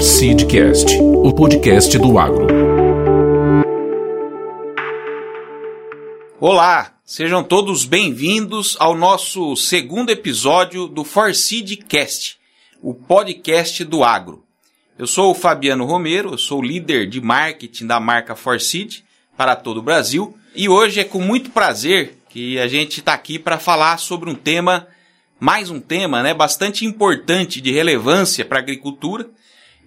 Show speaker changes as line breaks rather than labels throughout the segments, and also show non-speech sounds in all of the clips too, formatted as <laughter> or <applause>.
Seedcast, o podcast do agro.
Olá, sejam todos bem-vindos ao nosso segundo episódio do Seedcast, o podcast do agro. Eu sou o Fabiano Romero, eu sou líder de marketing da marca Forseed para todo o Brasil e hoje é com muito prazer que a gente está aqui para falar sobre um tema, mais um tema, né, bastante importante de relevância para a agricultura,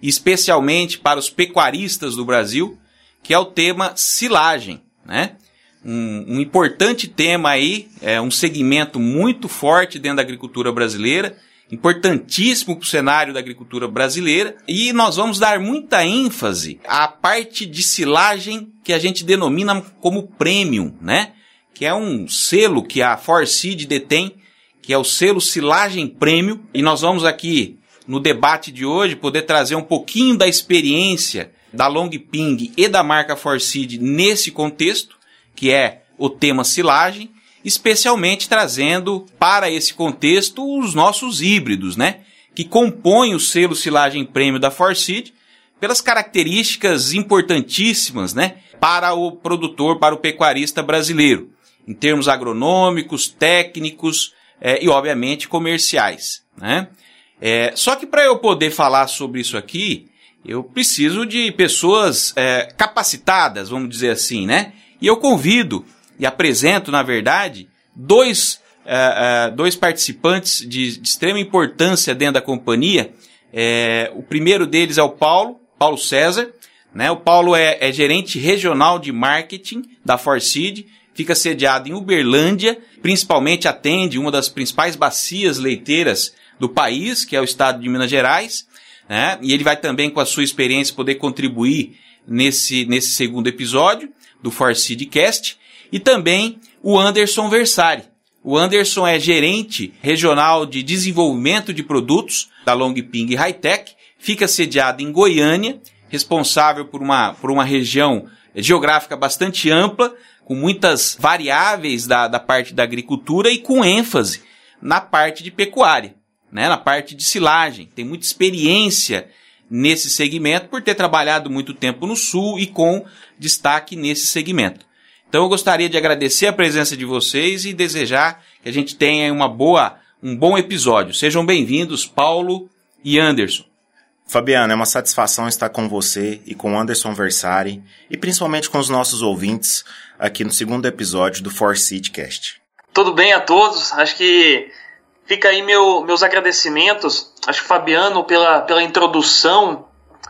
especialmente para os pecuaristas do Brasil, que é o tema silagem, né? Um, um importante tema aí, é um segmento muito forte dentro da agricultura brasileira, importantíssimo para o cenário da agricultura brasileira e nós vamos dar muita ênfase à parte de silagem que a gente denomina como premium, né? que é um selo que a Forseed detém, que é o selo Silagem Prêmio, e nós vamos aqui no debate de hoje poder trazer um pouquinho da experiência da Long Ping e da marca Forseed nesse contexto, que é o tema silagem, especialmente trazendo para esse contexto os nossos híbridos, né? Que compõem o selo silagem prêmio da Forseed pelas características importantíssimas, né? Para o produtor, para o pecuarista brasileiro em termos agronômicos, técnicos é, e, obviamente, comerciais. Né? É, só que para eu poder falar sobre isso aqui, eu preciso de pessoas é, capacitadas, vamos dizer assim, né? E eu convido e apresento, na verdade, dois, é, é, dois participantes de, de, extrema importância dentro da companhia. É, o primeiro deles é o Paulo, Paulo César. Né? O Paulo é, é gerente regional de marketing da Forseed fica sediado em Uberlândia, principalmente atende uma das principais bacias leiteiras do país, que é o estado de Minas Gerais, né? E ele vai também, com a sua experiência, poder contribuir nesse, nesse segundo episódio do Forseedcast. E também o Anderson Versari. O Anderson é gerente regional de desenvolvimento de produtos da Longping Hightech, fica sediado em Goiânia, responsável por uma, por uma região geográfica bastante ampla, com muitas variáveis da, da parte da agricultura e com ênfase na parte de pecuária, né, na parte de silagem. Tem muita experiência nesse segmento por ter trabalhado muito tempo no Sul e com destaque nesse segmento. Então eu gostaria de agradecer a presença de vocês e desejar que a gente tenha uma boa, um bom episódio. Sejam bem-vindos, Paulo e Anderson.
Fabiano, é uma satisfação estar com você e com Anderson Versari e principalmente com os nossos ouvintes aqui no segundo episódio do Forseedcast.
Tudo bem a todos? Acho que fica aí meu, meus agradecimentos. Acho que Fabiano pela, pela introdução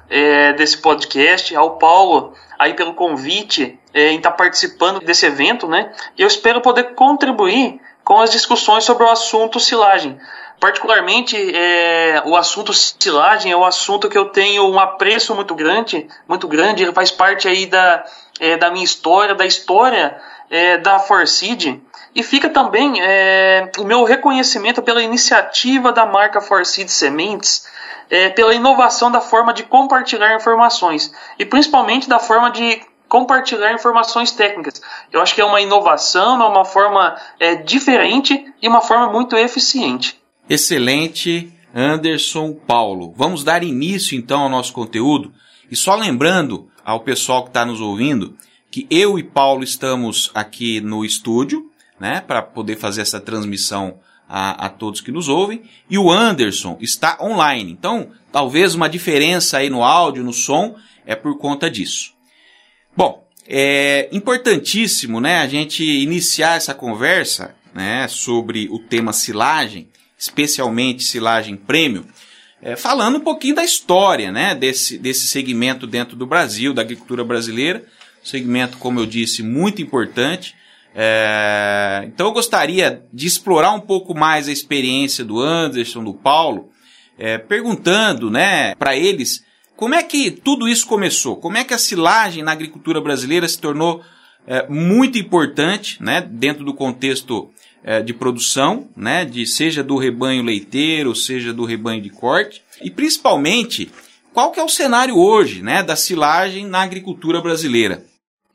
é, desse podcast, ao Paulo aí pelo convite é, em estar participando desse evento, né? E eu espero poder contribuir com as discussões sobre o assunto silagem. Particularmente, é, o assunto silagem é um assunto que eu tenho um apreço muito grande, muito grande, ele faz parte aí da, é, da minha história, da história é, da Forseed, e fica também é, o meu reconhecimento pela iniciativa da marca Forseed Sementes, é, pela inovação da forma de compartilhar informações, e principalmente da forma de compartilhar informações técnicas. Eu acho que é uma inovação, é uma forma é, diferente e uma forma muito eficiente.
Excelente, Anderson Paulo. Vamos dar início então ao nosso conteúdo. E só lembrando ao pessoal que está nos ouvindo que eu e Paulo estamos aqui no estúdio, né, para poder fazer essa transmissão a, a, todos que nos ouvem, e o Anderson está online. Então, talvez uma diferença aí no áudio, no som, é por conta disso. Bom, é importantíssimo, né, a gente iniciar essa conversa, né, sobre o tema silagem, especialmente silagem prêmio, é, falando um pouquinho da história né, desse, desse segmento dentro do Brasil, da agricultura brasileira. Segmento, como eu disse, muito importante. É, então eu gostaria de explorar um pouco mais a experiência do Anderson, do Paulo, é, perguntando né, para eles como é que tudo isso começou, como é que a silagem na agricultura brasileira se tornou é, muito importante né, dentro do contexto é, de produção, né, de seja do rebanho leiteiro, seja do rebanho de corte, e principalmente qual que é o cenário hoje, né, da silagem na agricultura brasileira.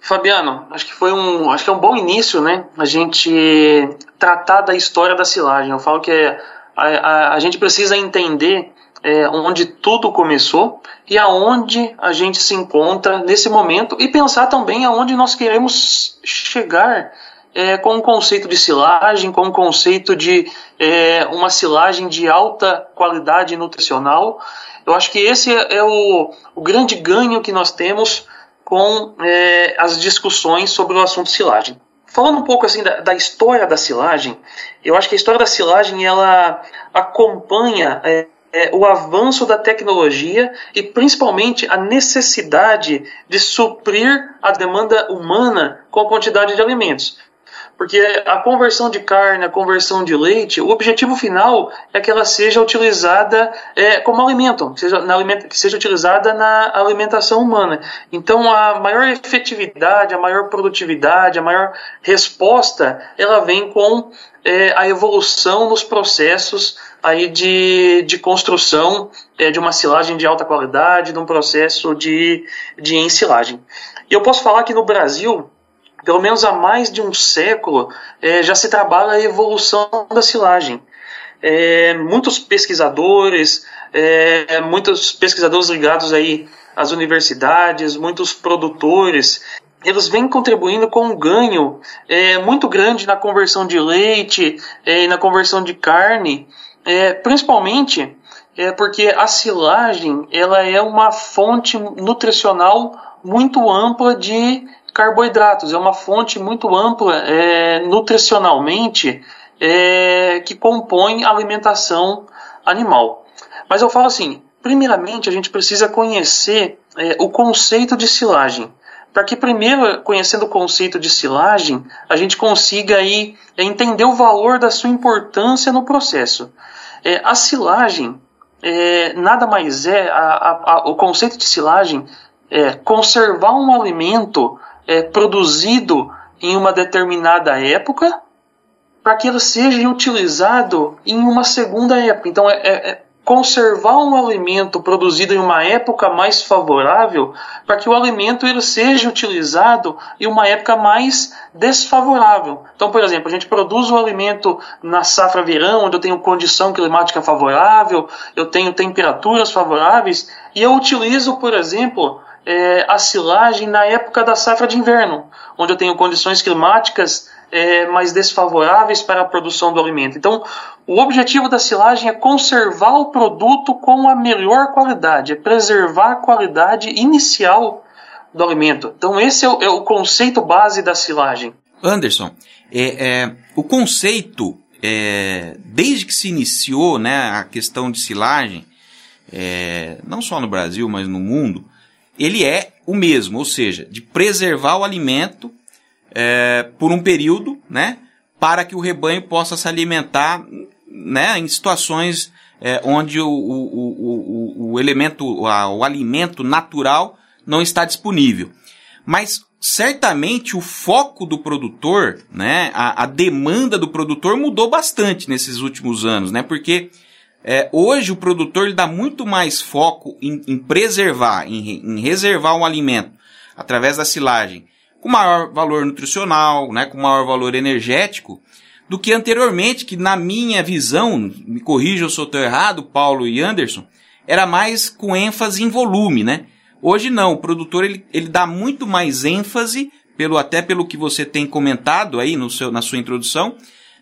Fabiano, acho que foi um, acho que é um bom início, né, a gente tratar da história da silagem. Eu falo que a, a, a gente precisa entender é, onde tudo começou e aonde a gente se encontra nesse momento e pensar também aonde nós queremos chegar é, com o conceito de silagem, com o conceito de é, uma silagem de alta qualidade nutricional. Eu acho que esse é, é o, o grande ganho que nós temos com é, as discussões sobre o assunto silagem. Falando um pouco assim da, da, história da silagem, eu acho que a história da silagem ela acompanha é, é, o avanço da tecnologia e principalmente a necessidade de suprir a demanda humana com a quantidade de alimentos. Porque a conversão de carne, a conversão de leite, o objetivo final é que ela seja utilizada é, como alimento, que seja, na, que seja utilizada na alimentação humana. Então, a maior efetividade, a maior produtividade, a maior resposta, ela vem com é, a evolução nos processos aí de, de construção é, de uma silagem de alta qualidade, de um processo de, de ensilagem. E eu posso falar que no Brasil, pelo menos há mais de um século, é, já se trabalha a evolução da silagem. É, muitos pesquisadores, é, muitos pesquisadores ligados aí às universidades, muitos produtores, eles vêm contribuindo com um ganho é, muito grande na conversão de leite é, e na conversão de carne, é, principalmente é, porque a silagem ela é uma fonte nutricional muito ampla de carboidratos. É uma fonte muito ampla é, nutricionalmente é, que compõe a alimentação animal. Mas eu falo assim, primeiramente a gente precisa conhecer é, o conceito de silagem. Para que primeiro, conhecendo o conceito de silagem, a gente consiga aí é, entender o valor da sua importância no processo. É, a silagem é, nada mais é, a, a, a, o conceito de silagem é conservar um alimento é, produzido em uma determinada época para que ele seja utilizado em uma segunda época. Então, é, é, é conservar um alimento produzido em uma época mais favorável para que o alimento ele seja utilizado em uma época mais desfavorável. Então, por exemplo, a gente produz o alimento na safra verão, onde eu tenho condição climática favorável, eu tenho temperaturas favoráveis, e eu utilizo, por exemplo, é, a silagem na época da safra de inverno, onde eu tenho condições climáticas é, mais desfavoráveis para a produção do alimento. Então, o objetivo da silagem é conservar o produto com a melhor qualidade, é preservar a qualidade inicial do alimento. Então, esse é o, é o conceito base da silagem.
Anderson, é, é o conceito, é, desde que se iniciou né, a questão de silagem, é, não só no Brasil, mas no mundo, ele é o mesmo, ou seja, de preservar o alimento é, por um período, né, para que o rebanho possa se alimentar, né, em situações é, onde o, o, o, o elemento, a, o alimento natural não está disponível. Mas certamente o foco do produtor, né, a, a demanda do produtor mudou bastante nesses últimos anos, né, porque é, hoje o produtor ele dá muito mais foco em, em preservar, em, em, reservar um alimento através da silagem com maior valor nutricional, né, com maior valor energético, do que anteriormente, que na minha visão, me corrijam se eu estou errado, Paulo e Anderson, era mais com ênfase em volume, né? Hoje não, o produtor ele, ele dá muito mais ênfase, pelo até pelo que você tem comentado aí no seu, na sua introdução,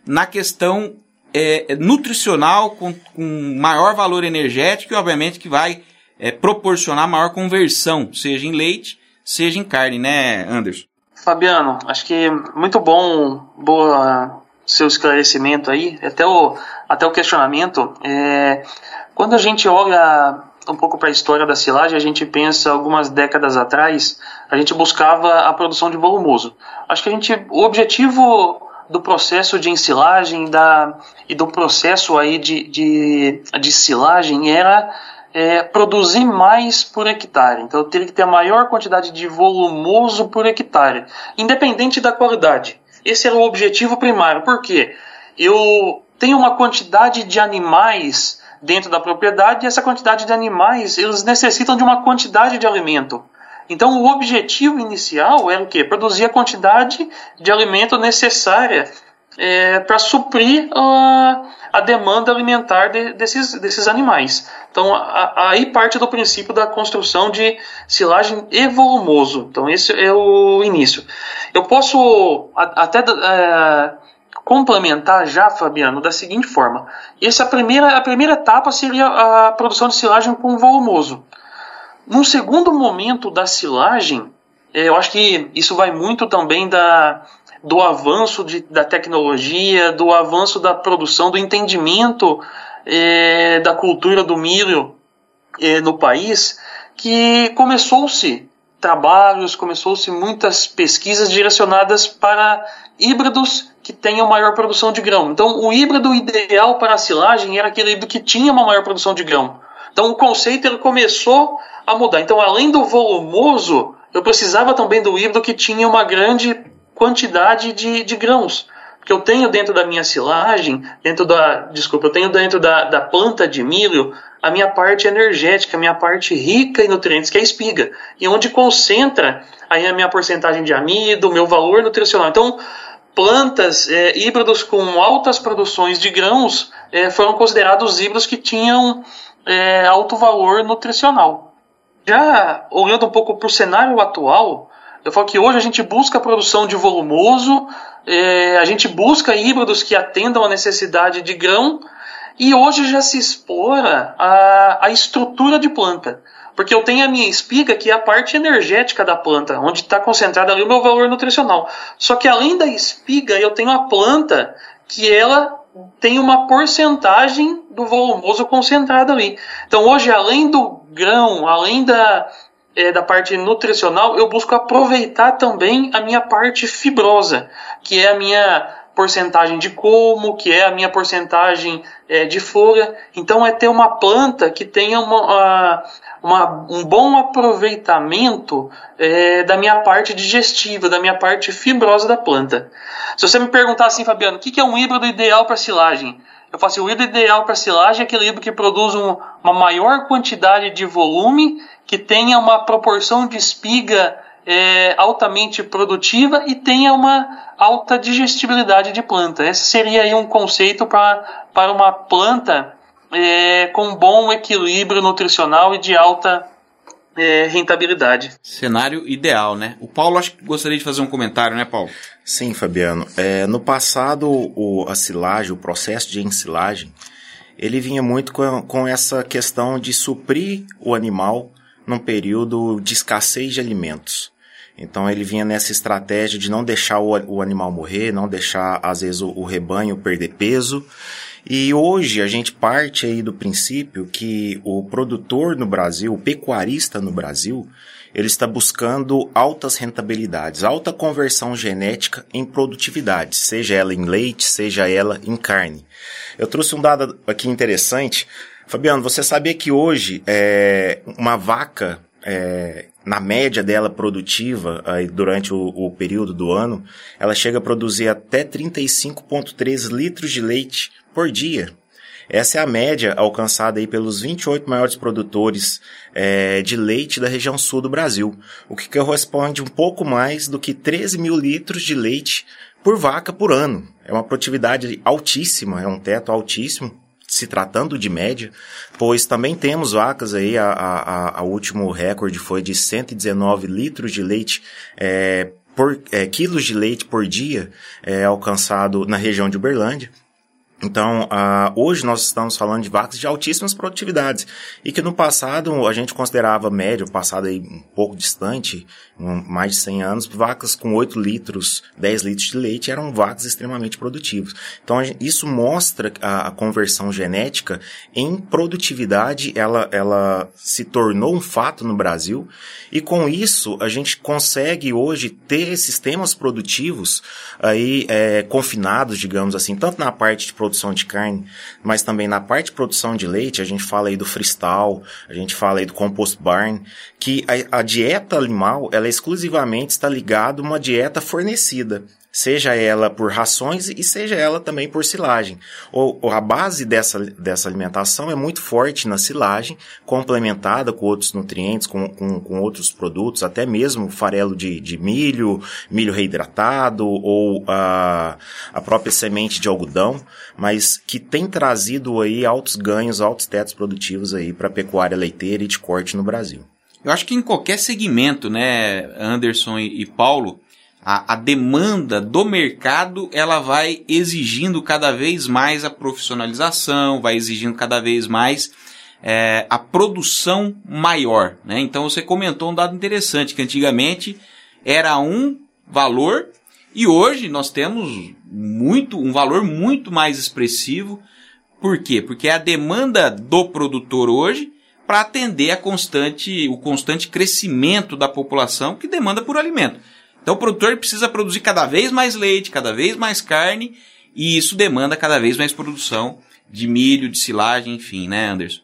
na questão é, é, nutricional com, com, maior valor energético e obviamente que vai é, proporcionar maior conversão, seja em leite, seja em carne, né, Anderson?
Fabiano, acho que muito bom, boa seu esclarecimento aí, até o, até o questionamento. É, quando a gente olha um pouco para a história da silagem, a gente pensa algumas décadas atrás, a gente buscava a produção de volumoso. Acho que a gente, o objetivo do processo de ensilagem da, e do processo aí de, de, de silagem era é, produzir mais por hectare. Então eu teria que ter a maior quantidade de volumoso por hectare, independente da qualidade. Esse era o objetivo primário. Por quê? Eu tenho uma quantidade de animais dentro da propriedade e essa quantidade de animais eles necessitam de uma quantidade de alimento. Então, o objetivo inicial era o quê? Produzir a quantidade de alimento necessária é, para suprir a, a demanda alimentar de, desses, desses animais. Então, a, aí parte do princípio da construção de silagem e volumoso. Então, esse é o início. Eu posso até é, complementar já, Fabiano, da seguinte forma. Essa primeira, a primeira etapa seria a produção de silagem com volumoso. Num segundo momento da silagem, é, eu acho que isso vai muito também da, do avanço de, da tecnologia, do avanço da produção, do entendimento é, da cultura do milho é, no país, que começou-se trabalhos, começou-se muitas pesquisas direcionadas para híbridos que tenham maior produção de grão. Então, o híbrido ideal para a silagem era aquele híbrido que tinha uma maior produção de grão. Então, o conceito ele começou a mudar. Então, além do volumoso, eu precisava também do híbrido que tinha uma grande quantidade de, de grãos. Porque eu tenho dentro da minha silagem, dentro da. Desculpa, eu tenho dentro da, da planta de milho a minha parte energética, a minha parte rica em nutrientes, que é a espiga. E onde concentra aí a minha porcentagem de amido, o meu valor nutricional. Então, plantas, é, híbridos com altas produções de grãos é, foram considerados híbridos que tinham é, alto valor nutricional. Já olhando um pouco para o cenário atual, eu falo que hoje a gente busca a produção de volumoso, é, a gente busca híbridos que atendam a necessidade de grão, e hoje já se explora a, a estrutura de planta. Porque eu tenho a minha espiga, que é a parte energética da planta, onde está concentrado ali o meu valor nutricional. Só que além da espiga, eu tenho a planta que ela tem uma porcentagem do volumoso concentrado ali. Então hoje, além do grão, além da, é, da parte nutricional, eu busco aproveitar também a minha parte fibrosa, que é a minha porcentagem de colmo, que é a minha porcentagem é, de folha. Então é ter uma planta que tenha uma, uma, um bom aproveitamento é, da minha parte digestiva, da minha parte fibrosa da planta. Se você me perguntar assim, Fabiano, o que é um híbrido ideal para silagem? Eu falo assim, o ideal para silagem é aquele híbrido que produz um, uma maior quantidade de volume que tenha uma proporção de espiga é, altamente produtiva e tenha uma alta digestibilidade de planta. Esse seria aí um conceito para uma planta é, com bom equilíbrio nutricional e de alta é, rentabilidade.
Cenário ideal, né? O Paulo acho que gostaria de fazer um comentário, né, Paulo?
Sim, Fabiano. É, no passado, o, a silagem, o processo de ensilagem, ele vinha muito com, com essa questão de suprir o animal num período de escassez de alimentos. Então ele vinha nessa estratégia de não deixar o, o animal morrer, não deixar às vezes o, o rebanho perder peso. E hoje a gente parte aí do princípio que o produtor no Brasil, o pecuarista no Brasil, ele está buscando altas rentabilidades, alta conversão genética em produtividade, seja ela em leite, seja ela em carne. Eu trouxe um dado aqui interessante Fabiano, você sabia que hoje é, uma vaca, é, na média dela produtiva, aí, durante o, o, período do ano, ela chega a produzir até 35,3 litros de leite por dia. Essa é a média alcançada aí pelos 28 maiores produtores é, de leite da região sul do Brasil, o que corresponde um pouco mais do que 13 mil litros de leite por vaca por ano. É uma produtividade altíssima, é um teto altíssimo se tratando de média, pois também temos vacas aí, a, a, a último recorde foi de 119 litros de leite é, por é, quilos de leite por dia é, alcançado na região de Uberlândia. Então, uh, hoje nós estamos falando de vacas de altíssimas produtividades. E que no passado a gente considerava médio, passado aí um pouco distante, mais de 100 anos, vacas com 8 litros, 10 litros de leite eram vacas extremamente produtivas. Então, isso mostra a, a, conversão genética em produtividade, ela, ela se tornou um fato no Brasil e com isso a gente consegue hoje ter sistemas produtivos aí é, confinados, digamos assim, tanto na parte de produção de carne, mas também na parte de produção de leite, a gente fala aí do freestyle, a gente fala aí do compost barn, que a, a dieta animal, ela exclusivamente está ligada a uma dieta fornecida. seja ela por rações e seja ela também por silagem. Ou, a base dessa, dessa alimentação é muito forte na silagem, complementada com outros nutrientes, com, com, com outros produtos, até mesmo farelo de, de milho, milho reidratado ou a, a própria semente de algodão, mas que tem trazido aí altos ganhos, altos tetos produtivos aí para a pecuária leiteira e de corte no Brasil.
Eu acho que em qualquer segmento, né, Anderson e, Paulo, a, a, demanda do mercado ela vai exigindo cada vez mais a profissionalização, vai exigindo cada vez mais é, a produção maior. Né? Então você comentou um dado interessante, que antigamente era um valor e hoje nós temos muito um valor muito mais expressivo. Por quê? Porque é a demanda do produtor hoje para atender a constante, o constante crescimento da população que demanda por alimento. Então o produtor precisa produzir cada vez mais leite, cada vez mais carne, e isso demanda cada vez mais produção de milho, de silagem, enfim, né, Anderson?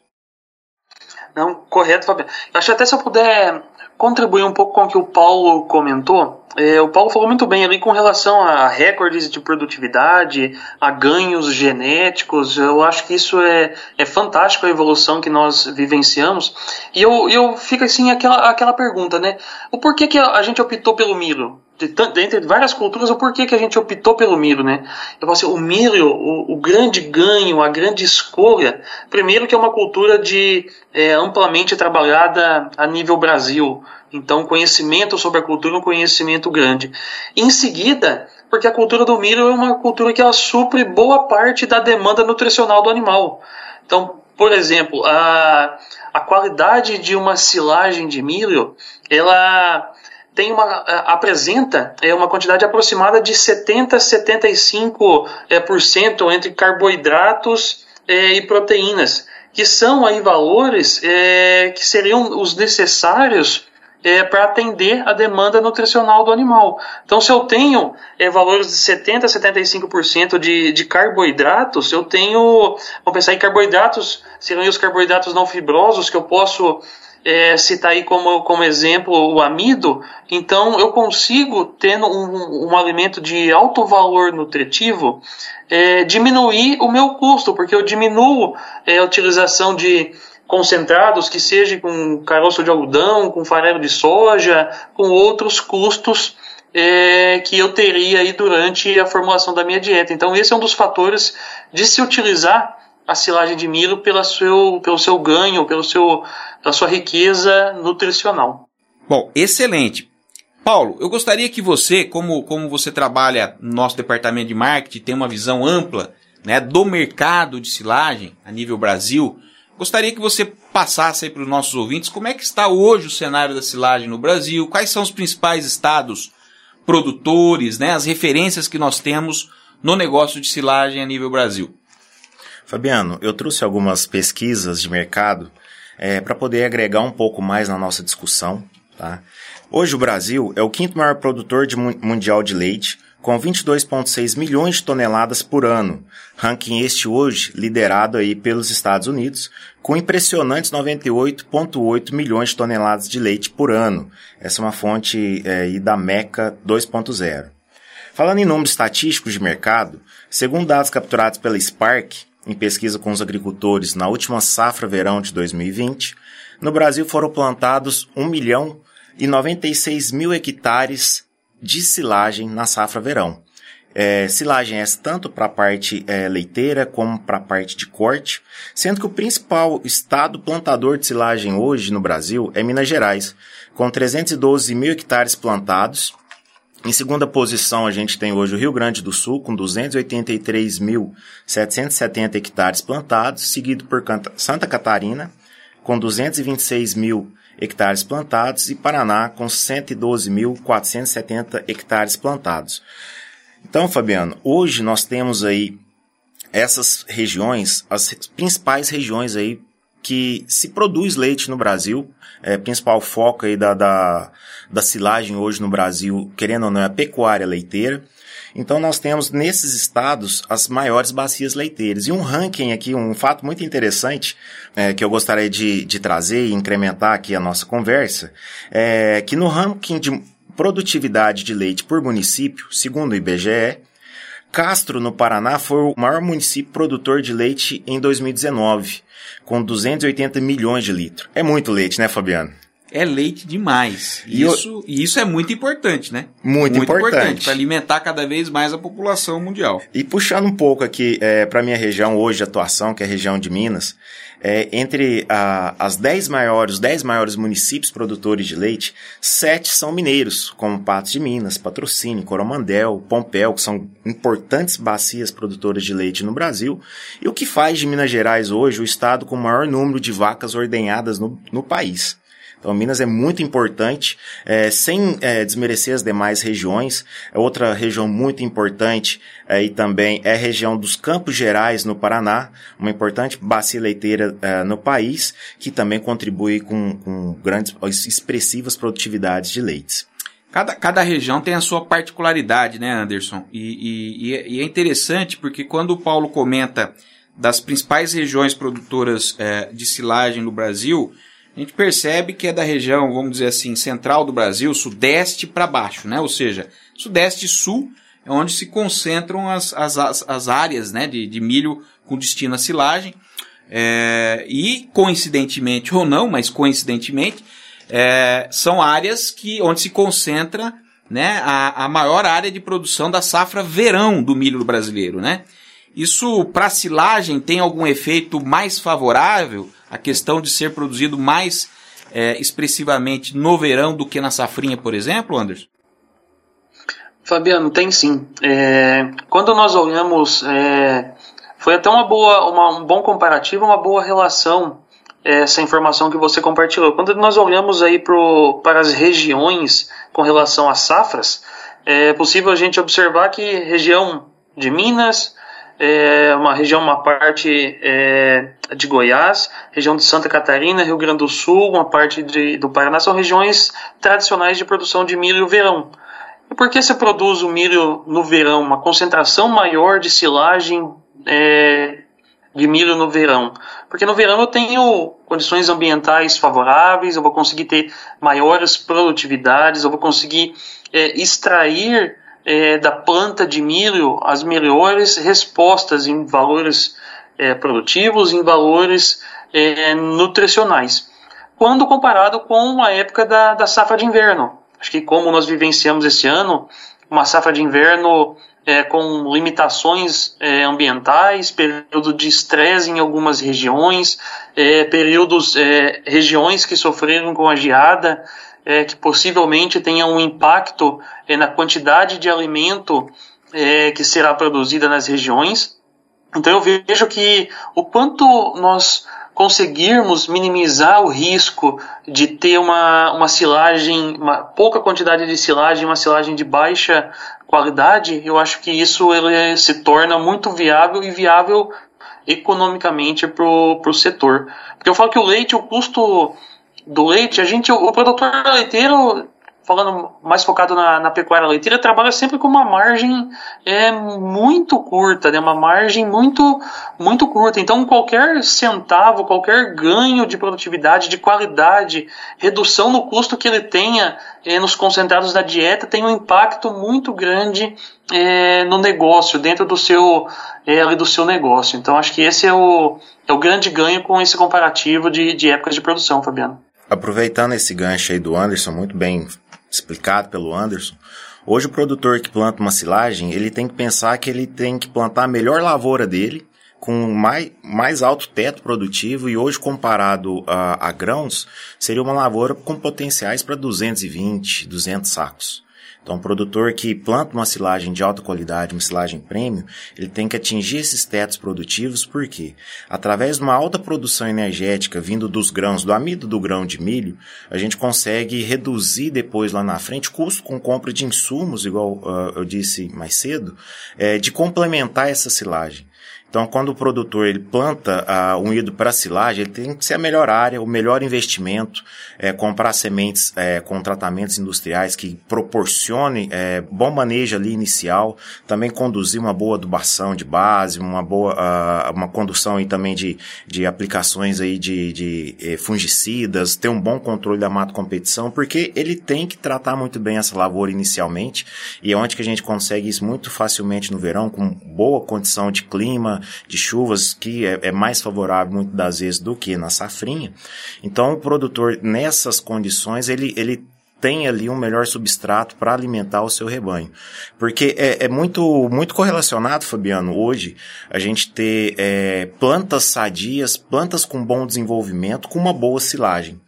Não, correto, Fabiano. Eu acho até se eu puder contribuir um pouco com o que o Paulo comentou, é, o Paulo falou muito bem ali com relação a recordes de produtividade, a ganhos genéticos. Eu acho que isso é, é fantástico a evolução que nós vivenciamos. E eu, eu fico assim aquela, aquela pergunta, né? O porquê que a gente optou pelo milho? De, dentre várias culturas, o porquê que a gente optou pelo milho, né? Eu assim, o milho, o, o, grande ganho, a grande escolha, primeiro que é uma cultura de é, amplamente trabalhada a nível Brasil, então conhecimento sobre a cultura é um conhecimento grande. Em seguida, porque a cultura do milho é uma cultura que ela supre boa parte da demanda nutricional do animal. Então, por exemplo, a, a qualidade de uma silagem de milho, ela tem uma, é, apresenta é, uma quantidade aproximada de 70 a 75% é, entre carboidratos é, e proteínas, que são aí valores é, que seriam os necessários é, para atender a demanda nutricional do animal. Então, se eu tenho é, valores de 70% a 75% de, de carboidratos, eu tenho, vamos pensar em carboidratos, seriam os carboidratos não fibrosos que eu posso é, citar aí como, como exemplo o amido, então eu consigo, tendo um, um alimento de alto valor nutritivo, é, diminuir o meu custo, porque eu diminuo é, a utilização de concentrados, que seja com caroço de algodão, com farelo de soja, com outros custos é, que eu teria aí durante a formulação da minha dieta. Então esse é um dos fatores de se utilizar a silagem de milho pela seu, pelo seu ganho, pelo seu, pela sua riqueza nutricional.
Bom, excelente. Paulo, eu gostaria que você, como, como você trabalha no nosso departamento de marketing, tem uma visão ampla né, do mercado de silagem a nível Brasil, gostaria que você passasse para os nossos ouvintes como é que está hoje o cenário da silagem no Brasil, quais são os principais estados produtores, né, as referências que nós temos no negócio de silagem a nível Brasil.
Fabiano, eu trouxe algumas pesquisas de mercado é, para poder agregar um pouco mais na nossa discussão. Tá? Hoje o Brasil é o quinto maior produtor de mundial de leite, com 22,6 milhões de toneladas por ano. Ranking este hoje liderado aí pelos Estados Unidos, com impressionantes 98,8 milhões de toneladas de leite por ano. Essa é uma fonte é, da Meca 2.0. Falando em números estatísticos de mercado, segundo dados capturados pela Spark, em pesquisa com os agricultores na última safra verão de 2020, no Brasil foram plantados 1 milhão e 96 mil hectares de silagem na safra verão. É, silagem essa tanto para a parte é, leiteira como para a parte de corte, sendo que o principal estado plantador de silagem hoje no Brasil é Minas Gerais, com 312 mil hectares plantados, em segunda posição, a gente tem hoje o Rio Grande do Sul, com 283.770 hectares plantados, seguido por Santa Catarina, com 226 mil hectares plantados, e Paraná, com 112.470 hectares plantados. Então, Fabiano, hoje nós temos aí essas regiões, as principais regiões aí que se produz leite no Brasil, é, principal foco aí da, da, da silagem hoje no Brasil, querendo ou não, é a pecuária leiteira. Então nós temos nesses estados as maiores bacias leiteiras. E um ranking aqui, um fato muito interessante é, que eu gostaria de, de trazer e incrementar aqui a nossa conversa, é que no ranking de produtividade de leite por município, segundo o IBGE, Castro, no Paraná, foi o maior município produtor de leite em 2019, com 280 milhões de litros. É muito leite, né, Fabiano?
É leite demais. E isso, eu... isso é muito importante, né?
Muito, muito importante. importante
para alimentar cada vez mais a população mundial.
E puxando um pouco aqui é, para minha região hoje de atuação, que é a região de Minas, é, entre a, as 10 maiores, os 10 maiores municípios produtores de leite, sete são mineiros, como Patos de Minas, Patrocínio, Coromandel, Pompéu, que são importantes bacias produtoras de leite no Brasil, e o que faz de Minas Gerais hoje o estado com o maior número de vacas ordenhadas no, no país. Então, Minas é muito importante, é, sem é, desmerecer as demais regiões. É outra região muito importante é, e também é a região dos Campos Gerais, no Paraná, uma importante bacia leiteira é, no país, que também contribui com, com grandes, expressivas produtividades de leites.
Cada, cada região tem a sua particularidade, né, Anderson? E, e, e é interessante porque quando o Paulo comenta das principais regiões produtoras é, de silagem no Brasil, a gente percebe que é da região, vamos dizer assim, central do Brasil, sudeste para baixo, né? Ou seja, sudeste e sul é onde se concentram as, as, as áreas né, de, de milho com destino à silagem. É, e coincidentemente ou não, mas coincidentemente, é, são áreas que onde se concentra né, a, a maior área de produção da safra verão do milho brasileiro. Né? Isso para silagem tem algum efeito mais favorável? A questão de ser produzido mais é, expressivamente no verão do que na safrinha, por exemplo, Anderson?
Fabiano, tem sim. É, quando nós olhamos, é, foi até uma boa, uma, um bom comparativo, uma boa relação é, essa informação que você compartilhou. Quando nós olhamos aí pro, para as regiões com relação às safras, é possível a gente observar que região de Minas, é uma região, uma parte é, de Goiás, região de Santa Catarina, Rio Grande do Sul, uma parte de, do Paraná, são regiões tradicionais de produção de milho verão. E por que se produz o milho no verão? Uma concentração maior de silagem é, de milho no verão. Porque no verão eu tenho condições ambientais favoráveis, eu vou conseguir ter maiores produtividades, eu vou conseguir é, extrair é, da planta de milho as melhores respostas em valores é, produtivos, em valores é, nutricionais, quando comparado com a época da, da safra de inverno. Acho que como nós vivenciamos esse ano, uma safra de inverno é, com limitações é, ambientais, período de estresse em algumas regiões, é, períodos, é, regiões que sofreram com a geada, é, que possivelmente tenha um impacto é, na quantidade de alimento é, que será produzida nas regiões. Então eu vejo que o quanto nós conseguirmos minimizar o risco de ter uma, uma silagem, uma pouca quantidade de silagem, uma silagem de baixa qualidade, eu acho que isso ele se torna muito viável e viável economicamente para o setor. Porque eu falo que o leite, o custo do leite, a gente, o, produtor leiteiro, falando mais focado na, na, pecuária leiteira, trabalha sempre com uma margem é, muito curta, né? uma margem muito, muito curta. Então, qualquer centavo, qualquer ganho de produtividade, de qualidade, redução no custo que ele tenha é, nos concentrados da dieta, tem um impacto muito grande é, no negócio, dentro do seu, é, do seu negócio. Então, acho que esse é o, é o grande ganho com esse comparativo de, de épocas de produção, Fabiano.
Aproveitando esse gancho aí do Anderson, muito bem explicado pelo Anderson, hoje o produtor que planta uma silagem, ele tem que pensar que ele tem que plantar a melhor lavoura dele, com mais, mais alto teto produtivo e hoje comparado a, a grãos, seria uma lavoura com potenciais para 220, 200 sacos. Então, um produtor que planta uma silagem de alta qualidade, uma silagem premium, ele tem que atingir esses tetos produtivos, porque através de uma alta produção energética vindo dos grãos, do amido do grão de milho, a gente consegue reduzir depois lá na frente custo com compra de insumos, igual uh, eu disse mais cedo, é, de complementar essa silagem. Então, quando o produtor ele planta uh, um híbrido para silagem, ele tem que ser a melhor área, o melhor investimento, é, comprar sementes é, com tratamentos industriais que proporcione é, bom manejo ali inicial, também conduzir uma boa adubação de base, uma boa uh, uma condução aí também de, de aplicações aí de, de eh, fungicidas, ter um bom controle da mato competição, porque ele tem que tratar muito bem essa lavoura inicialmente e é onde que a gente consegue isso muito facilmente no verão, com boa condição de clima, de chuvas, que é, é mais favorável muitas das vezes do que na safrinha. Então o produtor nessas condições ele, ele tem ali um melhor substrato para alimentar o seu rebanho. Porque é, é, muito, muito correlacionado, Fabiano, hoje, a gente ter é, plantas sadias, plantas com bom desenvolvimento, com uma boa silagem.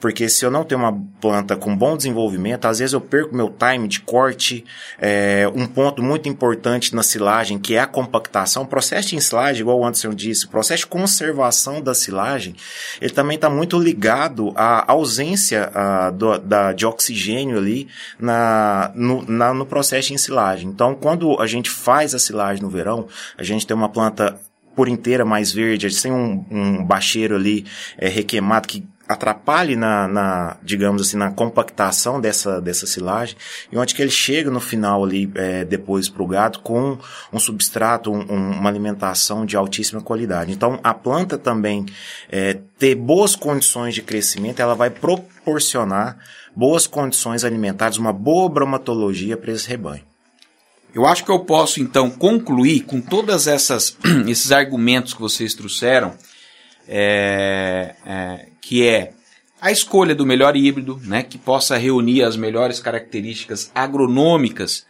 Porque se eu não tenho uma planta com bom desenvolvimento, às vezes eu perco meu time de corte. É, um ponto muito importante na silagem, que é a compactação. O processo de ensilagem, igual o Anderson disse, o processo de conservação da silagem, ele também está muito ligado à ausência a, do, da, de oxigênio ali na, no, na, no processo de ensilagem. Então, quando a gente faz a silagem no verão, a gente tem uma planta por inteira mais verde, sem um, um bacheiro ali é, requeimado que atrapalhe na, na, digamos assim, na compactação dessa, dessa silagem, e onde que ele chega no final ali, é, depois para o gado, com um substrato, um, uma alimentação de altíssima qualidade. Então, a planta também é, ter boas condições de crescimento, ela vai proporcionar boas condições alimentares, uma boa bromatologia para esse rebanho.
Eu acho que eu posso então concluir com todas essas <clears throat> esses argumentos que vocês trouxeram, é, é, que é a escolha do melhor híbrido, né, que possa reunir as melhores características agronômicas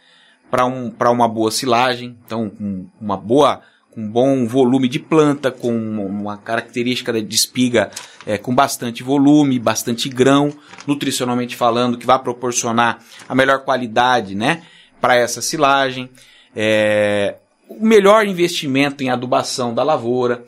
para um, uma boa silagem, então com uma boa um bom volume de planta, com uma característica de espiga é, com bastante volume, bastante grão, nutricionalmente falando, que vai proporcionar a melhor qualidade, né, para essa silagem. É, o melhor investimento em adubação da lavoura,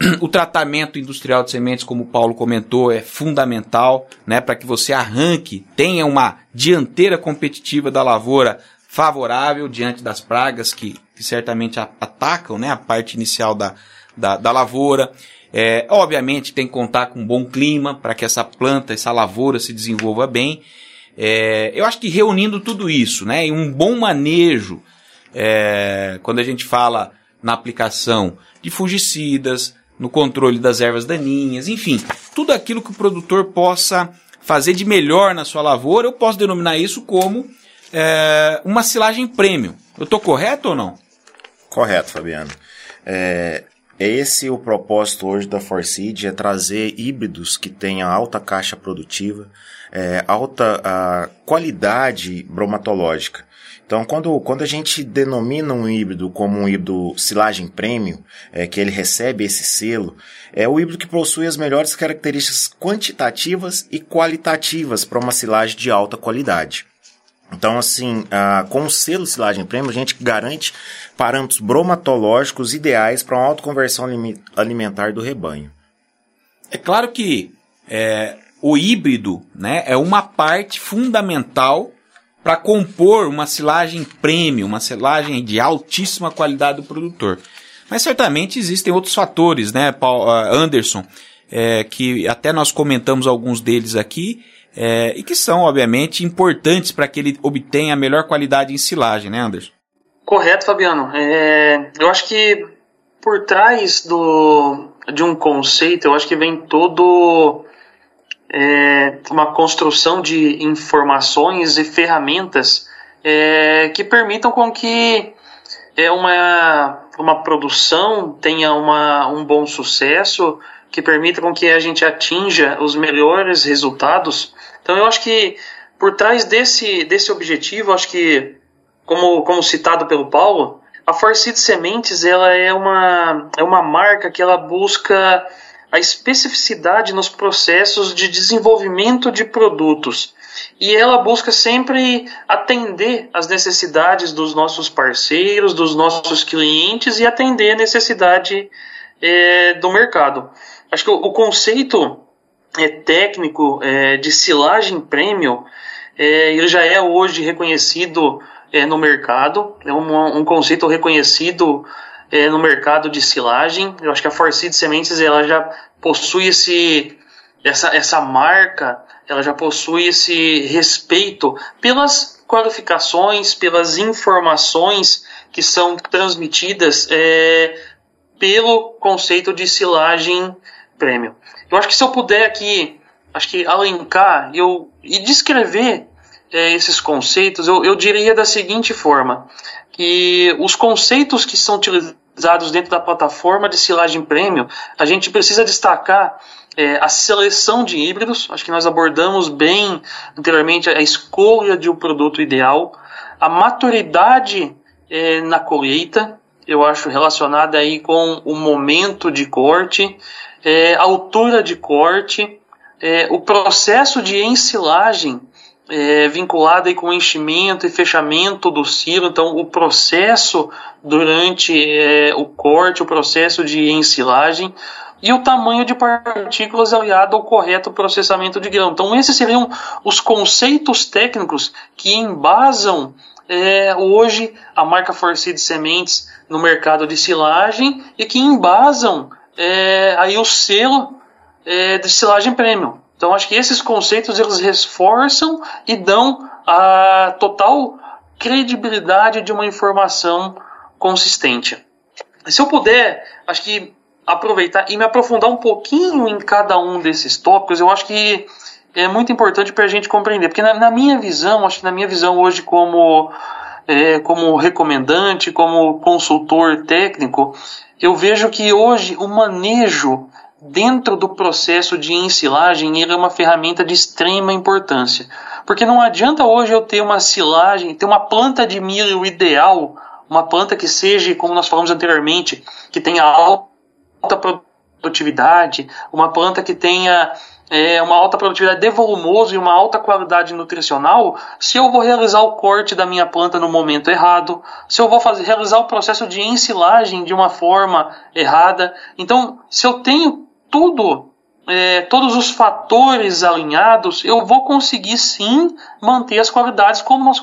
<clears throat> o tratamento industrial de sementes, como o Paulo comentou, é fundamental, né, para que você arranque, tenha uma dianteira competitiva da lavoura favorável diante das pragas que, que certamente atacam, né, a parte inicial da, da, da lavoura. É, obviamente tem que contar com um bom clima para que essa planta, essa lavoura se desenvolva bem. É, eu acho que reunindo tudo isso, né, e um bom manejo, é, quando a gente fala na aplicação de fungicidas, no controle das ervas daninhas, enfim, tudo aquilo que o produtor possa fazer de melhor na sua lavoura, eu posso denominar isso como é, uma silagem prêmio. Eu estou correto ou não?
Correto, Fabiano. É, esse o propósito hoje da Forseed, é trazer híbridos que tenham alta caixa produtiva, é, alta a, qualidade bromatológica. Então, quando, quando a gente denomina um híbrido como um híbrido silagem prêmio, é, que ele recebe esse selo, é o híbrido que possui as melhores características quantitativas e qualitativas para uma silagem de alta qualidade. Então, assim, ah, com o selo silagem prêmio, a gente garante parâmetros bromatológicos ideais para uma autoconversão alimentar do rebanho.
É claro que é, o híbrido né, é uma parte fundamental para compor uma silagem premium, uma silagem de altíssima qualidade do produtor. Mas certamente existem outros fatores, né, Paul, uh, Anderson, é, que até nós comentamos alguns deles aqui, é, e que são, obviamente, importantes para que ele obtenha a melhor qualidade em silagem, né, Anderson?
Correto, Fabiano. É, eu acho que por trás do, de um conceito, eu acho que vem todo é, uma construção de informações e ferramentas é, que permitam com que é, uma, uma produção tenha uma, um bom sucesso, que permita com que a gente atinja os melhores resultados. Então eu acho que por trás desse, desse objetivo, acho que, como, como citado pelo Paulo, a Forcid Sementes ela é, uma, é uma marca que ela busca a especificidade nos processos de desenvolvimento de produtos. E ela busca sempre atender às necessidades dos nossos parceiros, dos nossos clientes e atender a necessidade é, do mercado. Acho que o, conceito é, técnico é, de silagem premium é, ele já é hoje reconhecido é, no mercado, é um, um conceito reconhecido é, no mercado de silagem. Eu acho que a Forseed Sementes ela já possui esse, essa, essa marca, ela já possui esse respeito pelas qualificações, pelas informações que são transmitidas é, pelo conceito de silagem premium. Eu acho que se eu puder aqui, acho que alencar eu, e descrever é, esses conceitos, eu, eu diria da seguinte forma, que os conceitos que são utilizados dentro da plataforma de silagem premium, a gente precisa destacar é, a seleção de híbridos, acho que nós abordamos bem anteriormente a escolha de um produto ideal, a maturidade é, na colheita, eu acho relacionada aí com o momento de corte, é, altura de corte, é, o processo de ensilagem é, vinculado aí com o enchimento e fechamento do silo, então o processo durante é, o corte, o processo de ensilagem e o tamanho de partículas aliado ao correto processamento de grão. Então esses seriam os conceitos técnicos que embasam é, hoje a marca Forseed Sementes no mercado de silagem e que embasam é, aí o selo é, de silagem premium. Então acho que esses conceitos eles reforçam e dão a total credibilidade de uma informação consistente. Se eu puder, acho que aproveitar e me aprofundar um pouquinho em cada um desses tópicos, eu acho que é muito importante para a gente compreender, porque na, na, minha visão, acho que na minha visão hoje como é, como recomendante, como consultor técnico, eu vejo que hoje o manejo dentro do processo de ensilagem, ele é uma ferramenta de extrema importância. Porque não adianta hoje eu ter uma silagem, ter uma planta de milho ideal, uma planta que seja, como nós falamos anteriormente, que tenha alta produtividade, uma planta que tenha é, uma alta produtividade de volumoso e uma alta qualidade nutricional, se eu vou realizar o corte da minha planta no momento errado, se eu vou fazer, realizar o processo de ensilagem de uma forma errada. Então, se eu tenho tudo, é, todos os fatores alinhados, eu vou conseguir sim manter as qualidades como nós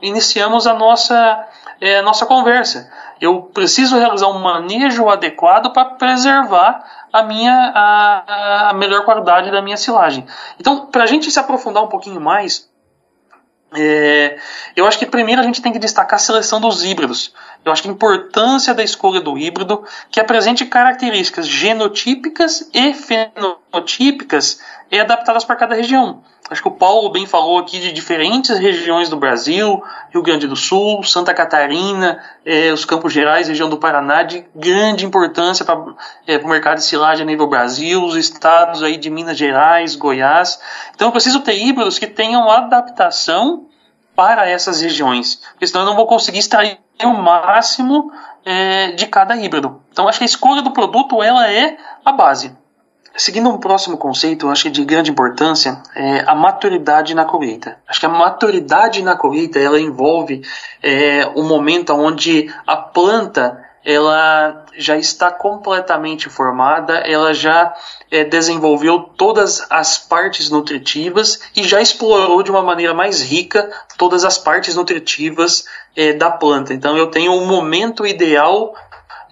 iniciamos a nossa, é, nossa conversa. Eu preciso realizar um manejo adequado para preservar a minha a, a melhor qualidade da minha silagem. Então, para a gente se aprofundar um pouquinho mais, é, eu acho que primeiro a gente tem que destacar a seleção dos híbridos. Eu acho que a importância da escolha do híbrido que apresente características genotípicas e fenotípicas e adaptadas para cada região. Acho que o Paulo bem falou aqui de diferentes regiões do Brasil, Rio Grande do Sul, Santa Catarina, eh, os Campos Gerais, região do Paraná, de grande importância para eh, o mercado de silagem a nível Brasil, os estados aí de Minas Gerais, Goiás. Então eu preciso ter híbridos que tenham adaptação para essas regiões, porque senão eu não vou conseguir extrair o máximo eh, de cada híbrido. Então acho que a escolha do produto ela é a base. Seguindo um próximo conceito, acho que é de grande importância, é a maturidade na colheita. Acho que a maturidade na colheita ela envolve é, um momento onde a planta ela já está completamente formada, ela já é, desenvolveu todas as partes nutritivas e já explorou de uma maneira mais rica todas as partes nutritivas é, da planta. Então eu tenho um momento ideal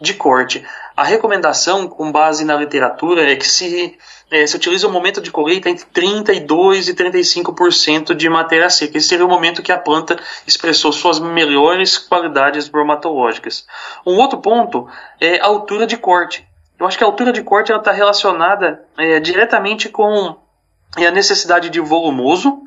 de corte. A recomendação, com base na literatura, é que se, é, se utiliza o momento de colheita entre 32% e 35% de matéria seca. Esse seria o momento que a planta expressou suas melhores qualidades bromatológicas. Um outro ponto é a altura de corte. Eu acho que a altura de corte está relacionada é, diretamente com a necessidade de volumoso,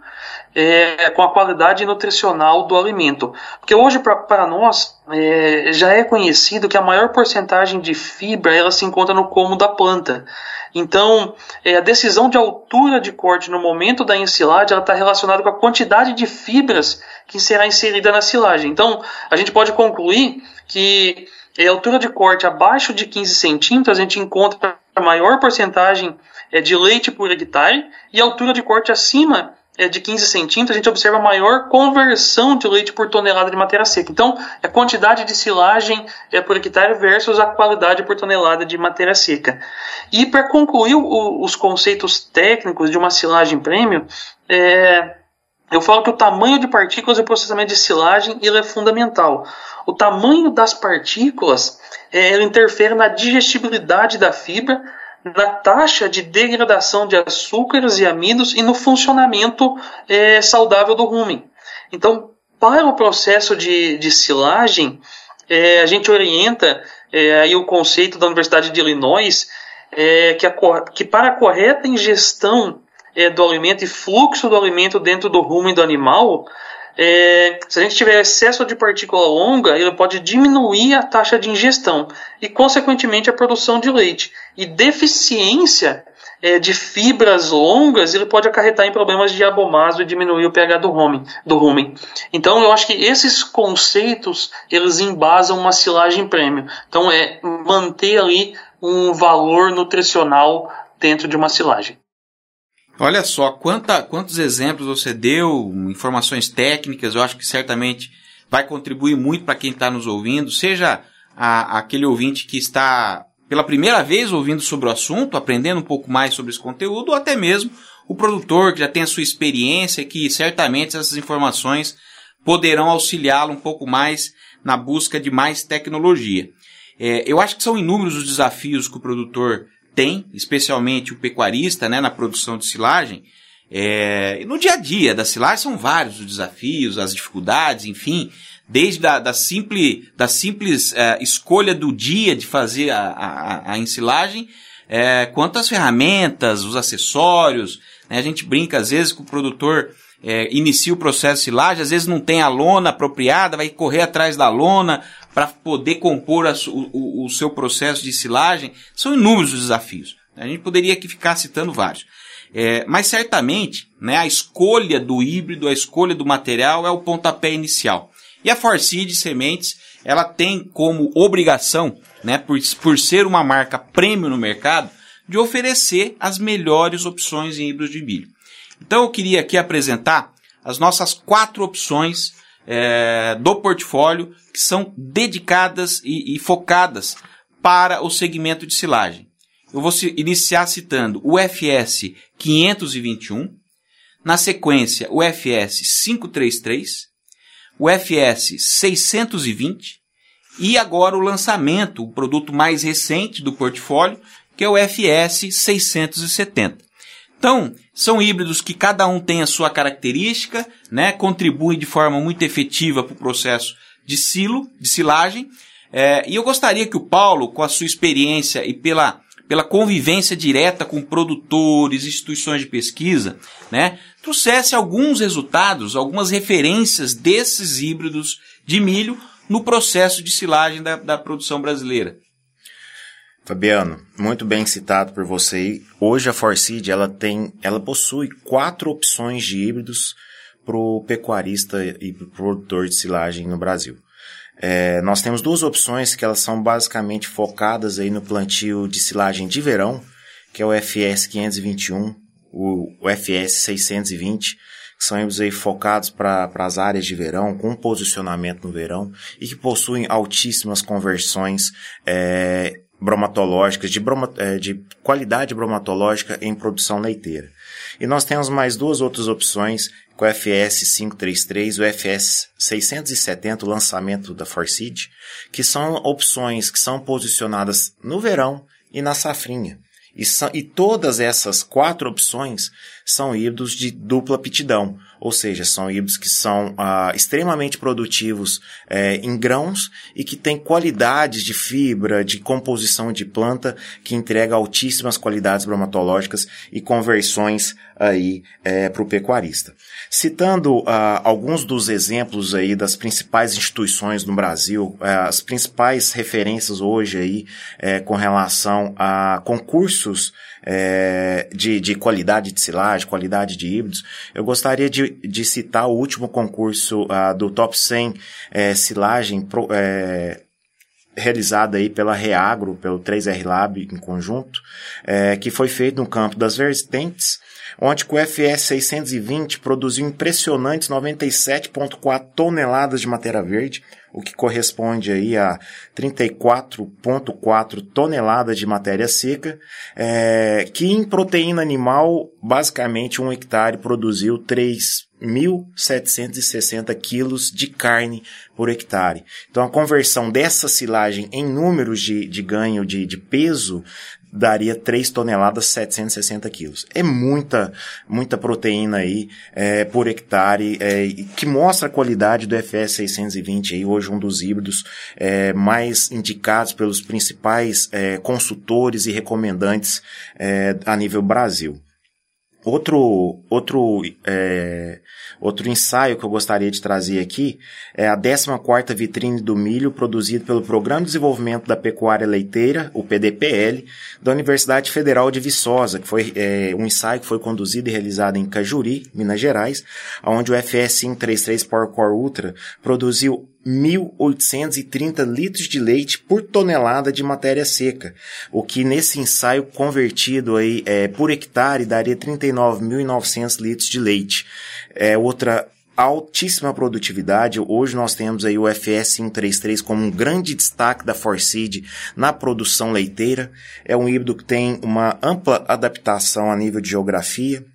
é, com a qualidade nutricional do alimento. Porque hoje, para nós, é, já é conhecido que a maior porcentagem de fibra ela se encontra no como da planta. Então, é, a decisão de altura de corte no momento da ensilagem está relacionada com a quantidade de fibras que será inserida na silagem. Então, a gente pode concluir que a altura de corte abaixo de 15 centímetros, a gente encontra a maior porcentagem é, de leite por hectare, e altura de corte acima é, de 15 centímetros, a gente observa maior conversão de leite por tonelada de matéria seca. Então, a quantidade de silagem é, por hectare versus a qualidade por tonelada de matéria seca. E para concluir o, os conceitos técnicos de uma silagem premium, é, eu falo que o tamanho de partículas e o processamento de silagem ele é fundamental. O tamanho das partículas é, interfere na digestibilidade da fibra, na taxa de degradação de açúcares e amidos e no funcionamento é, saudável do rumen. Então, para o processo de, de silagem, é, a gente orienta é, aí o conceito da Universidade de Illinois é, que, a, que para a correta ingestão é, do alimento e fluxo do alimento dentro do rumen do animal, é, se a gente tiver excesso de partícula longa, ele pode diminuir a taxa de ingestão e, consequentemente, a produção de leite. E deficiência é, de fibras longas, ele pode acarretar em problemas de abomaso e diminuir o pH do rumen, do rumen. Então, eu acho que esses conceitos, eles embasam uma silagem prêmio. Então, é manter ali um valor nutricional dentro de uma silagem.
Olha só, quanta, quantos exemplos você deu, informações técnicas, eu acho que certamente vai contribuir muito para quem está nos ouvindo, seja a, aquele ouvinte que está pela primeira vez ouvindo sobre o assunto, aprendendo um pouco mais sobre esse conteúdo, ou até mesmo o produtor que já tem a sua experiência, que certamente essas informações poderão auxiliá-lo um pouco mais na busca de mais tecnologia. É, eu acho que são inúmeros os desafios que o produtor tem, especialmente o pecuarista, né, na produção de silagem. É, no dia a dia da silagem são vários os desafios, as dificuldades, enfim, desde a, da, simples, da simples é, escolha do dia de fazer a, a, a ensilagem, é, quanto às ferramentas, os acessórios. Né, a gente brinca às vezes que o produtor é, inicia o processo de silagem, às vezes não tem a lona apropriada, vai correr atrás da lona para poder compor a, o, o, seu processo de silagem. São inúmeros os desafios. A gente poderia aqui ficar citando vários. É, mas certamente, né, a escolha do híbrido, a escolha do material é o pontapé inicial. E a Forseed Sementes, ela tem como obrigação, né, por, por ser uma marca prêmio no mercado, de oferecer as melhores opções em híbridos de milho. Então eu queria aqui apresentar as nossas quatro opções é, do portfólio que são dedicadas e, e, focadas para o segmento de silagem. Eu vou iniciar citando o FS 521, na sequência o FS 533, o FS 620 e agora o lançamento, o produto mais recente do portfólio, que é o FS 670. Então, são híbridos que cada um tem a sua característica, né, contribuem de forma muito efetiva para o processo de silo, de silagem. É, e eu gostaria que o Paulo, com a sua experiência e pela, pela convivência direta com produtores, instituições de pesquisa, né, trouxesse alguns resultados, algumas referências desses híbridos de milho no processo de silagem da, da produção brasileira.
Fabiano, muito bem citado por você. Hoje a Forseed ela tem, ela possui quatro opções de híbridos para o pecuarista e para o produtor de silagem no Brasil. É, nós temos duas opções que elas são basicamente focadas aí no plantio de silagem de verão, que é o FS 521, o, o FS 620, que são híbridos aí focados para as áreas de verão, com posicionamento no verão, e que possuem altíssimas conversões é, bromatológicas, de, broma, é, de qualidade bromatológica em produção leiteira. E nós temos mais duas outras opções, com o FS 533 e o FS 670, o lançamento da Forseed, que são opções que são posicionadas no verão e na safrinha. E, e todas essas quatro opções são híbridos de dupla aptidão, ou seja, são híbridos que são ah, extremamente produtivos eh, em grãos e que têm qualidades de fibra, de composição de planta, que entrega altíssimas qualidades bromatológicas e conversões aí eh, para o pecuarista. Citando ah, alguns dos exemplos aí das principais instituições no Brasil, eh, as principais referências hoje aí eh, com relação a concursos é, de, de qualidade de silagem, qualidade de híbridos, eu gostaria de, de citar o último concurso uh, do Top 100 é, silagem pro, é, realizado aí pela Reagro, pelo 3R Lab em conjunto, é, que foi feito no campo das Vertentes, onde o FS 620 produziu impressionantes 97,4 toneladas de matéria verde, o que corresponde aí a 34,4 toneladas de matéria seca, é, que em proteína animal, basicamente um hectare produziu 3 1.760 quilos de carne por hectare. Então a conversão dessa silagem em números de, de ganho de, de peso daria 3 toneladas 760 quilos. É muita, muita proteína aí é, por hectare, é, que mostra a qualidade do FS 620 aí, hoje um dos híbridos é, mais indicados pelos principais é, consultores e recomendantes é, a nível Brasil. Outro, outro, é, outro ensaio que eu gostaria de trazer aqui é a 14ª vitrine do milho produzido pelo Programa de Desenvolvimento da Pecuária Leiteira, o PDPL, da Universidade Federal de Viçosa, que foi é, um ensaio que foi conduzido e realizado em Cajuri, Minas Gerais, onde o FS 533 Powercore Ultra produziu 1.830 litros de leite por tonelada de matéria seca, o que nesse ensaio convertido aí é, por hectare daria 39.900 litros de leite. É outra altíssima produtividade. Hoje nós temos aí o FS 133 como um grande destaque da Forseed na produção leiteira. É um híbrido que tem uma ampla adaptação a nível de geografia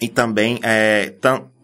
e também é,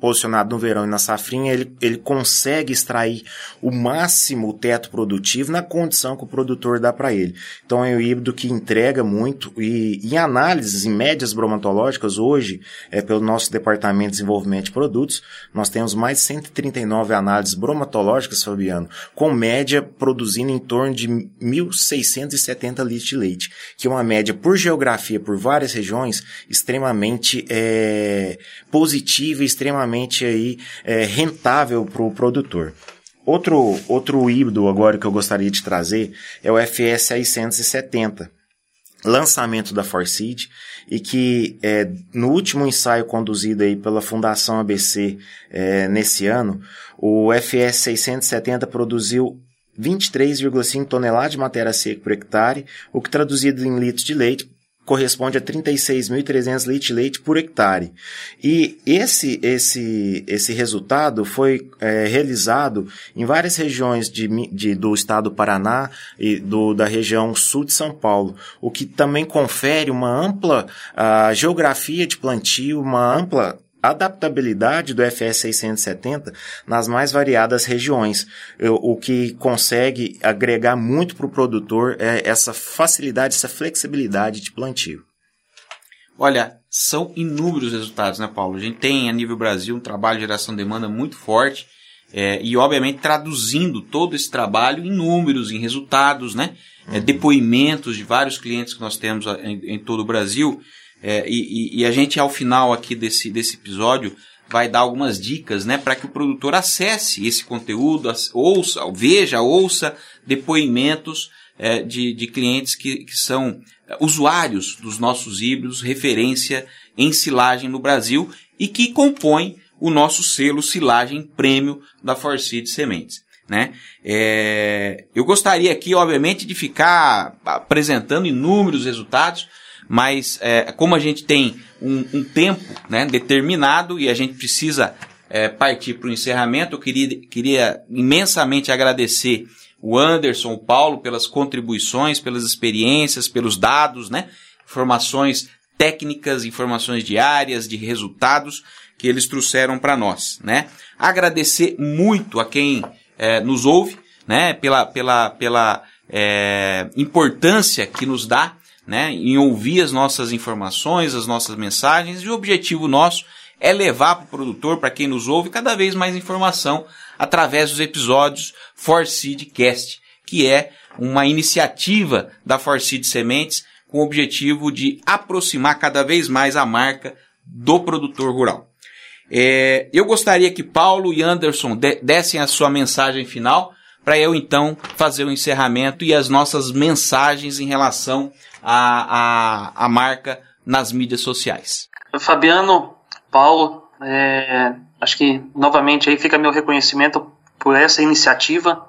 posicionado no verão e na safrinha, ele, ele consegue extrair o máximo o teto produtivo na condição que o produtor dá para ele. Então é um híbrido que entrega muito e em análises, em médias bromatológicas, hoje, é, pelo nosso Departamento de Desenvolvimento de Produtos, nós temos mais de 139 análises bromatológicas, Fabiano, com média produzindo em torno de 1.670 litros de leite, que é uma média por geografia, por várias regiões, extremamente é, positiva e extremamente extremamente aí, é, rentável para o produtor. Outro, outro híbrido agora que eu gostaria de trazer é o FS 670 lançamento da Forseed e que é, no último ensaio conduzido aí pela Fundação ABC é, nesse ano, o FS 670 produziu 23,5 toneladas de matéria seca por hectare, o que traduzido em litros de leite corresponde a 36.300 litros de leite por hectare. E esse, esse, esse resultado foi é, realizado em várias regiões de, de, do estado do Paraná e do, da região sul de São Paulo, o que também confere uma ampla uh, geografia de plantio, uma ampla adaptabilidade do FS 670 nas mais variadas regiões, o que consegue agregar muito para o produtor é essa facilidade, essa flexibilidade de plantio.
Olha, são inúmeros resultados, né, Paulo? A gente tem a nível Brasil um trabalho de geração de demanda muito forte é, e, obviamente, traduzindo todo esse trabalho em números, em resultados, né? É, uhum. depoimentos de vários clientes que nós temos em, em todo o Brasil. É, e, e, a gente, ao final aqui desse, desse episódio, vai dar algumas dicas né, para que o produtor acesse esse conteúdo, ouça, veja, ouça depoimentos é, de, de clientes que, que são usuários dos nossos híbridos, referência em silagem no Brasil e que compõem o nosso selo silagem prêmio da Forseed Sementes. Né? É, eu gostaria aqui, obviamente, de ficar apresentando inúmeros resultados, mas é, como a gente tem um, um, tempo né, determinado e a gente precisa é, partir para o encerramento, eu queria, queria imensamente agradecer o Anderson, o Paulo, pelas contribuições, pelas experiências, pelos dados, né, informações técnicas, informações diárias, de resultados que eles trouxeram para nós. Né? Agradecer muito a quem é, nos ouve, né, pela, pela, pela é, importância que nos dá né, em ouvir as nossas informações, as nossas mensagens, e o objetivo nosso é levar para o produtor, para quem nos ouve, cada vez mais informação através dos episódios Forseed Cast, que é uma iniciativa da Forseed Sementes com o objetivo de aproximar cada vez mais a marca do produtor rural. É, eu gostaria que Paulo e Anderson dessem a sua mensagem final para eu então fazer o encerramento e as nossas mensagens em relação à, à marca nas mídias sociais.
Fabiano, Paulo, é, acho que novamente aí fica meu reconhecimento por essa iniciativa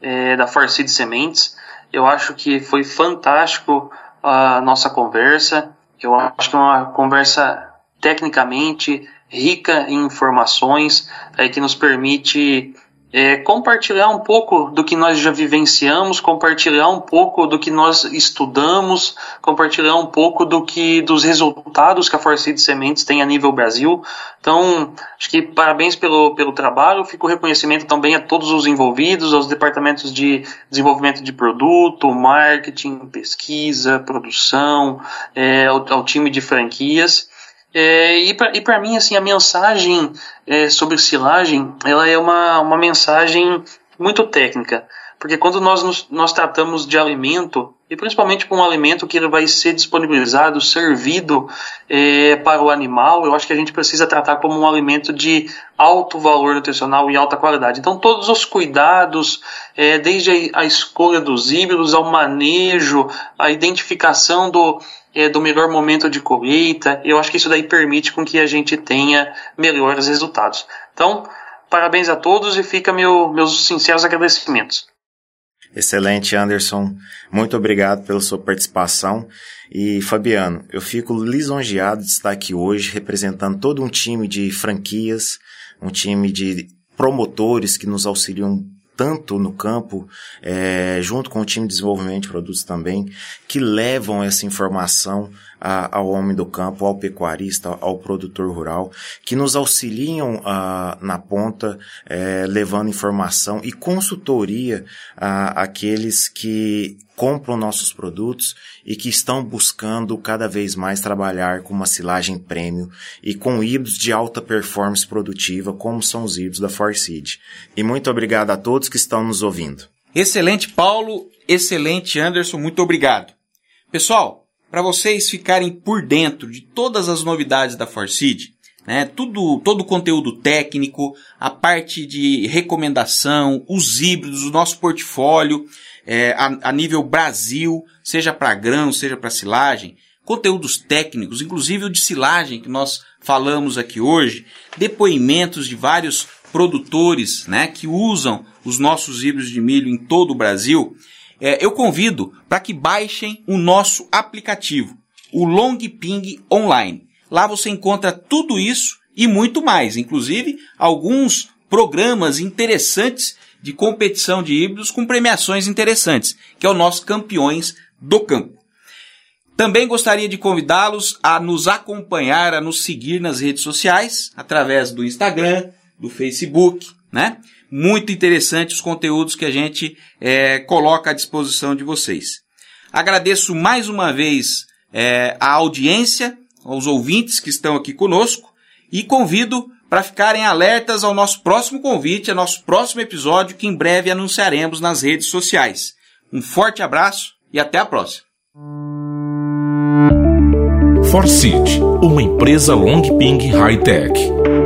é, da Forseed Sementes. Eu acho que foi fantástico a nossa conversa. Eu acho que é uma conversa tecnicamente rica em informações é, que nos permite é, compartilhar um pouco do que nós já vivenciamos, compartilhar um pouco do que nós estudamos, compartilhar um pouco do que dos resultados que a Forseed Sementes tem a nível Brasil. Então, acho que parabéns pelo, pelo trabalho, fica o reconhecimento também a todos os envolvidos, aos departamentos de desenvolvimento de produto, marketing, pesquisa, produção, é, ao, ao time de franquias. É, e para mim, assim, a mensagem é, sobre silagem, ela é uma, uma mensagem muito técnica. Porque quando nós, nos, nós tratamos de alimento, e principalmente com um alimento que ele vai ser disponibilizado, servido é, para o animal, eu acho que a gente precisa tratar como um alimento de alto valor nutricional e alta qualidade. Então, todos os cuidados, é, desde a, escolha dos híbridos, ao manejo, a identificação do, é, do melhor momento de colheita. Eu acho que isso daí permite com que a gente tenha melhores resultados. Então, parabéns a todos e fica meu, meus sinceros agradecimentos.
Excelente, Anderson. Muito obrigado pela sua participação. E Fabiano, eu fico lisonjeado de estar aqui hoje representando todo um time de franquias, um time de promotores que nos auxiliam tanto no campo, é, junto com o time de desenvolvimento de produtos também, que levam essa informação a, ao homem do campo, ao pecuarista, ao produtor rural, que nos auxiliam a, na ponta, é, levando informação e consultoria àqueles que compram nossos produtos e que estão buscando cada vez mais trabalhar com uma silagem prêmio e com híbridos de alta performance produtiva, como são os híbridos da Forseed. E muito obrigado a todos que estão nos ouvindo.
Excelente, Paulo. Excelente, Anderson. Muito obrigado. Pessoal, para vocês ficarem por dentro de todas as novidades da Forseed, né? Tudo, todo o conteúdo técnico, a parte de recomendação, os híbridos, o nosso portfólio, é, a, a nível Brasil, seja para grão, seja para silagem, conteúdos técnicos, inclusive o de silagem que nós falamos aqui hoje, depoimentos de vários produtores, né, que usam os nossos híbridos de milho em todo o Brasil. É, eu convido para que baixem o nosso aplicativo, o Long Ping Online. Lá você encontra tudo isso e muito mais, inclusive alguns programas interessantes de competição de híbridos com premiações interessantes, que é o nosso Campeões do Campo. Também gostaria de convidá-los a nos acompanhar, a nos seguir nas redes sociais, através do Instagram, do Facebook, né? Muito interessante os conteúdos que a gente é, coloca à disposição de vocês. Agradeço mais uma vez é, a audiência, aos ouvintes que estão aqui conosco e convido para ficarem alertas ao nosso próximo convite, ao nosso próximo episódio que em breve anunciaremos nas redes sociais. Um forte abraço e até a próxima.
Forseed, uma empresa Longping High Tech.